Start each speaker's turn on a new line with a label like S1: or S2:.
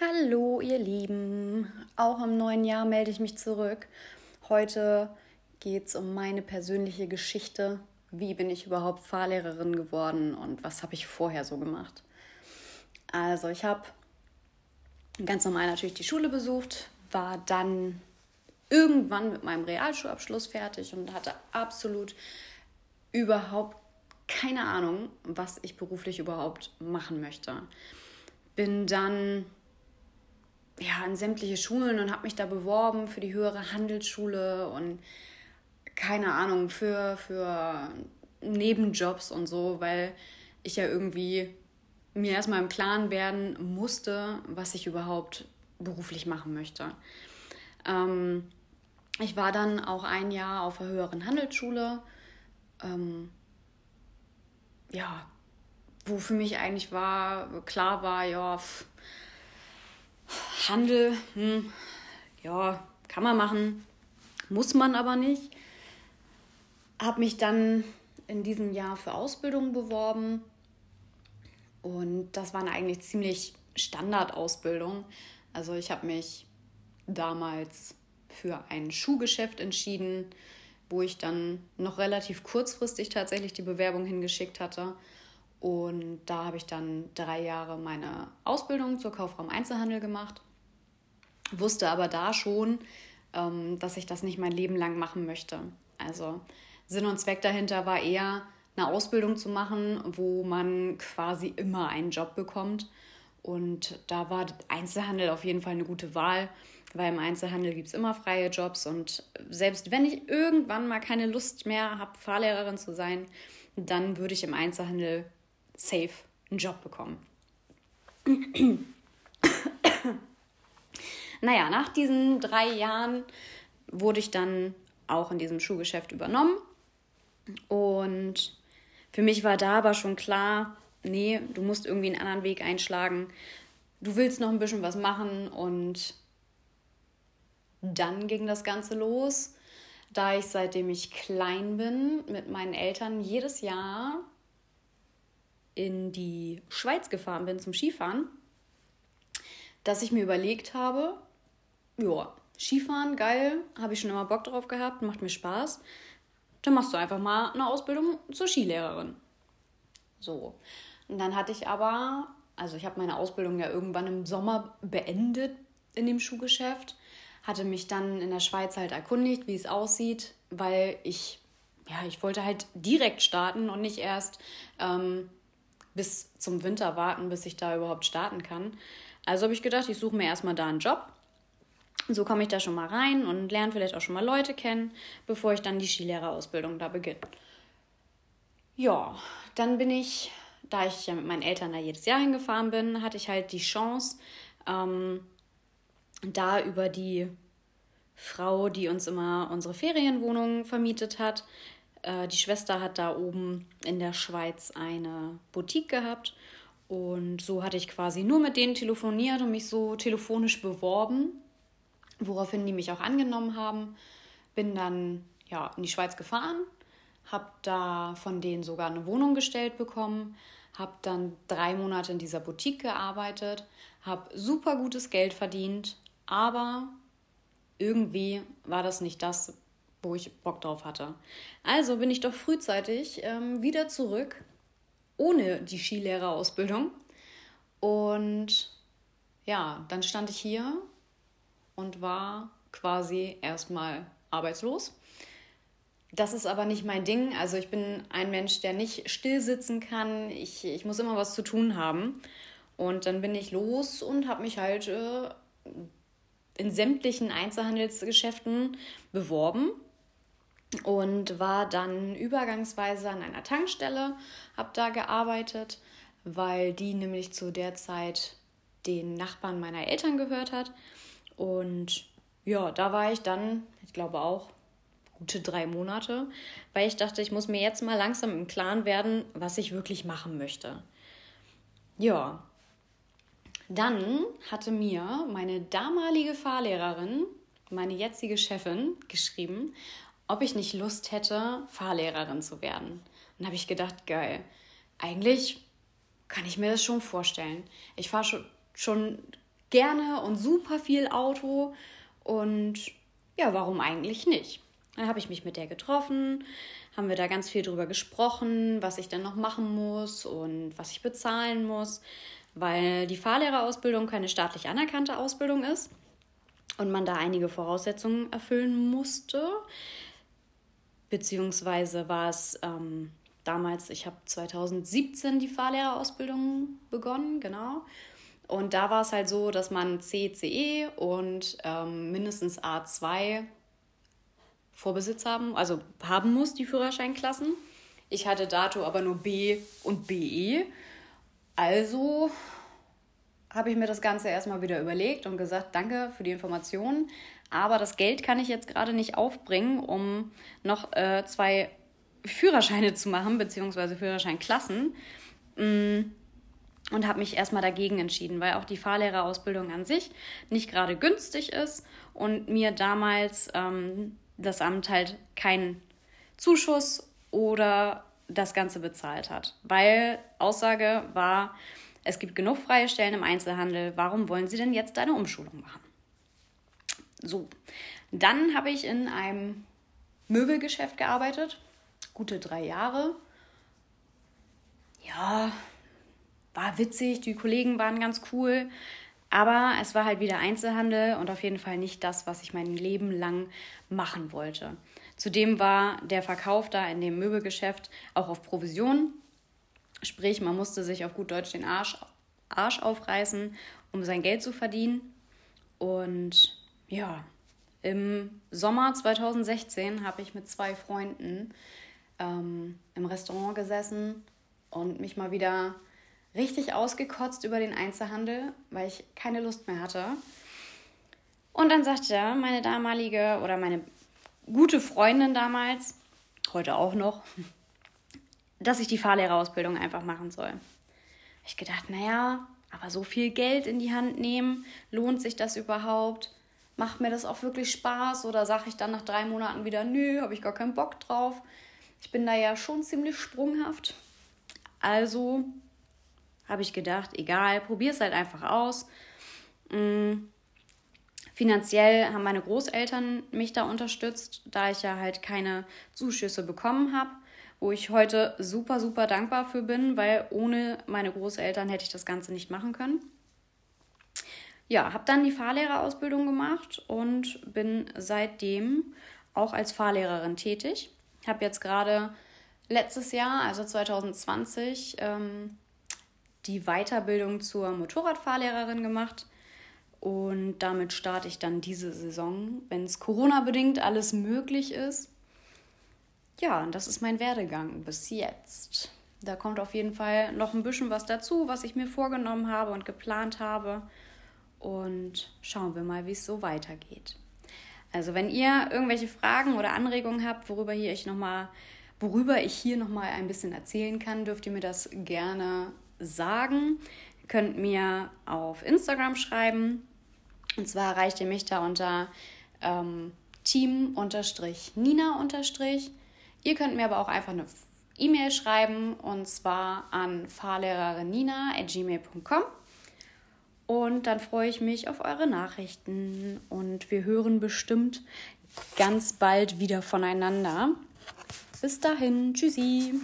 S1: Hallo, ihr Lieben. Auch im neuen Jahr melde ich mich zurück. Heute geht es um meine persönliche Geschichte. Wie bin ich überhaupt Fahrlehrerin geworden und was habe ich vorher so gemacht? Also, ich habe ganz normal natürlich die Schule besucht, war dann irgendwann mit meinem Realschulabschluss fertig und hatte absolut überhaupt keine Ahnung, was ich beruflich überhaupt machen möchte. Bin dann ja, an sämtliche Schulen und habe mich da beworben für die höhere Handelsschule und keine Ahnung, für, für Nebenjobs und so, weil ich ja irgendwie mir erstmal im Klaren werden musste, was ich überhaupt beruflich machen möchte. Ähm, ich war dann auch ein Jahr auf der höheren Handelsschule. Ähm, ja, wo für mich eigentlich war, klar war, ja, pff, Handel, hm, ja, kann man machen, muss man aber nicht. Habe mich dann in diesem Jahr für Ausbildung beworben und das waren eigentlich ziemlich Standardausbildung. Also ich habe mich damals für ein Schuhgeschäft entschieden, wo ich dann noch relativ kurzfristig tatsächlich die Bewerbung hingeschickt hatte. Und da habe ich dann drei Jahre meine Ausbildung zur Kaufraum Einzelhandel gemacht. Wusste aber da schon, ähm, dass ich das nicht mein Leben lang machen möchte. Also Sinn und Zweck dahinter war eher, eine Ausbildung zu machen, wo man quasi immer einen Job bekommt. Und da war Einzelhandel auf jeden Fall eine gute Wahl, weil im Einzelhandel gibt es immer freie Jobs. Und selbst wenn ich irgendwann mal keine Lust mehr habe, Fahrlehrerin zu sein, dann würde ich im Einzelhandel safe einen Job bekommen. Naja, nach diesen drei Jahren wurde ich dann auch in diesem Schuhgeschäft übernommen. Und für mich war da aber schon klar, nee, du musst irgendwie einen anderen Weg einschlagen. Du willst noch ein bisschen was machen und dann ging das Ganze los, da ich seitdem ich klein bin mit meinen Eltern jedes Jahr in die Schweiz gefahren bin zum Skifahren, dass ich mir überlegt habe, ja, Skifahren, geil, habe ich schon immer Bock drauf gehabt, macht mir Spaß. Dann machst du einfach mal eine Ausbildung zur Skilehrerin. So. Und dann hatte ich aber, also ich habe meine Ausbildung ja irgendwann im Sommer beendet in dem Schuhgeschäft, hatte mich dann in der Schweiz halt erkundigt, wie es aussieht, weil ich, ja, ich wollte halt direkt starten und nicht erst ähm, bis zum Winter warten, bis ich da überhaupt starten kann. Also habe ich gedacht, ich suche mir erstmal da einen Job. So komme ich da schon mal rein und lerne vielleicht auch schon mal Leute kennen, bevor ich dann die Skilehrerausbildung da beginne. Ja, dann bin ich, da ich ja mit meinen Eltern da jedes Jahr hingefahren bin, hatte ich halt die Chance, ähm, da über die Frau, die uns immer unsere Ferienwohnung vermietet hat, äh, die Schwester hat da oben in der Schweiz eine Boutique gehabt. Und so hatte ich quasi nur mit denen telefoniert und mich so telefonisch beworben, woraufhin die mich auch angenommen haben. Bin dann ja, in die Schweiz gefahren, habe da von denen sogar eine Wohnung gestellt bekommen, habe dann drei Monate in dieser Boutique gearbeitet, habe super gutes Geld verdient, aber irgendwie war das nicht das, wo ich Bock drauf hatte. Also bin ich doch frühzeitig ähm, wieder zurück, ohne die Skilehrerausbildung. Und ja, dann stand ich hier und war quasi erstmal arbeitslos. Das ist aber nicht mein Ding. Also ich bin ein Mensch, der nicht still sitzen kann. Ich, ich muss immer was zu tun haben. Und dann bin ich los und habe mich halt äh, in sämtlichen Einzelhandelsgeschäften beworben und war dann übergangsweise an einer Tankstelle, habe da gearbeitet, weil die nämlich zu der Zeit den Nachbarn meiner Eltern gehört hat. Und ja, da war ich dann, ich glaube auch, gute drei Monate, weil ich dachte, ich muss mir jetzt mal langsam im Klaren werden, was ich wirklich machen möchte. Ja, dann hatte mir meine damalige Fahrlehrerin, meine jetzige Chefin, geschrieben, ob ich nicht Lust hätte, Fahrlehrerin zu werden. Und habe ich gedacht, geil, eigentlich kann ich mir das schon vorstellen. Ich fahre schon, schon gerne und super viel Auto. Und ja, warum eigentlich nicht? Dann habe ich mich mit der getroffen, haben wir da ganz viel drüber gesprochen, was ich dann noch machen muss und was ich bezahlen muss, weil die Fahrlehrerausbildung keine staatlich anerkannte Ausbildung ist und man da einige Voraussetzungen erfüllen musste. Beziehungsweise war es ähm, damals, ich habe 2017 die Fahrlehrerausbildung begonnen, genau. Und da war es halt so, dass man CCE und ähm, mindestens A2 Vorbesitz haben, also haben muss, die Führerscheinklassen. Ich hatte dato aber nur B und BE. Also habe ich mir das Ganze erstmal wieder überlegt und gesagt, danke für die Informationen. Aber das Geld kann ich jetzt gerade nicht aufbringen, um noch äh, zwei Führerscheine zu machen, beziehungsweise Führerscheinklassen. Mm, und habe mich erstmal dagegen entschieden, weil auch die Fahrlehrerausbildung an sich nicht gerade günstig ist und mir damals ähm, das Amt halt keinen Zuschuss oder das Ganze bezahlt hat. Weil Aussage war, es gibt genug freie Stellen im Einzelhandel, warum wollen Sie denn jetzt eine Umschulung machen? So, dann habe ich in einem Möbelgeschäft gearbeitet, gute drei Jahre. Ja, war witzig, die Kollegen waren ganz cool, aber es war halt wieder Einzelhandel und auf jeden Fall nicht das, was ich mein Leben lang machen wollte. Zudem war der Verkauf da in dem Möbelgeschäft auch auf Provision. Sprich, man musste sich auf gut Deutsch den Arsch, Arsch aufreißen, um sein Geld zu verdienen. Und ja, im Sommer 2016 habe ich mit zwei Freunden ähm, im Restaurant gesessen und mich mal wieder richtig ausgekotzt über den Einzelhandel, weil ich keine Lust mehr hatte. Und dann sagte meine damalige oder meine gute Freundin damals, heute auch noch, dass ich die Fahrlehrerausbildung einfach machen soll. Ich gedacht, naja, aber so viel Geld in die Hand nehmen, lohnt sich das überhaupt? Macht mir das auch wirklich Spaß? Oder sage ich dann nach drei Monaten wieder, nö, habe ich gar keinen Bock drauf? Ich bin da ja schon ziemlich sprunghaft. Also habe ich gedacht, egal, probier es halt einfach aus. Mhm. Finanziell haben meine Großeltern mich da unterstützt, da ich ja halt keine Zuschüsse bekommen habe, wo ich heute super, super dankbar für bin, weil ohne meine Großeltern hätte ich das Ganze nicht machen können. Ja, habe dann die Fahrlehrerausbildung gemacht und bin seitdem auch als Fahrlehrerin tätig. Habe jetzt gerade letztes Jahr, also 2020, ähm, die Weiterbildung zur Motorradfahrlehrerin gemacht. Und damit starte ich dann diese Saison, wenn es Corona-bedingt alles möglich ist. Ja, und das ist mein Werdegang bis jetzt. Da kommt auf jeden Fall noch ein bisschen was dazu, was ich mir vorgenommen habe und geplant habe. Und schauen wir mal, wie es so weitergeht. Also, wenn ihr irgendwelche Fragen oder Anregungen habt, worüber hier ich noch mal, worüber ich hier noch mal ein bisschen erzählen kann, dürft ihr mir das gerne sagen. Ihr könnt mir auf Instagram schreiben. Und zwar erreicht ihr mich da unter ähm, team-nina- Ihr könnt mir aber auch einfach eine E-Mail schreiben und zwar an fahrlehrerinnina.gmail.com. Und dann freue ich mich auf eure Nachrichten und wir hören bestimmt ganz bald wieder voneinander. Bis dahin, tschüssi.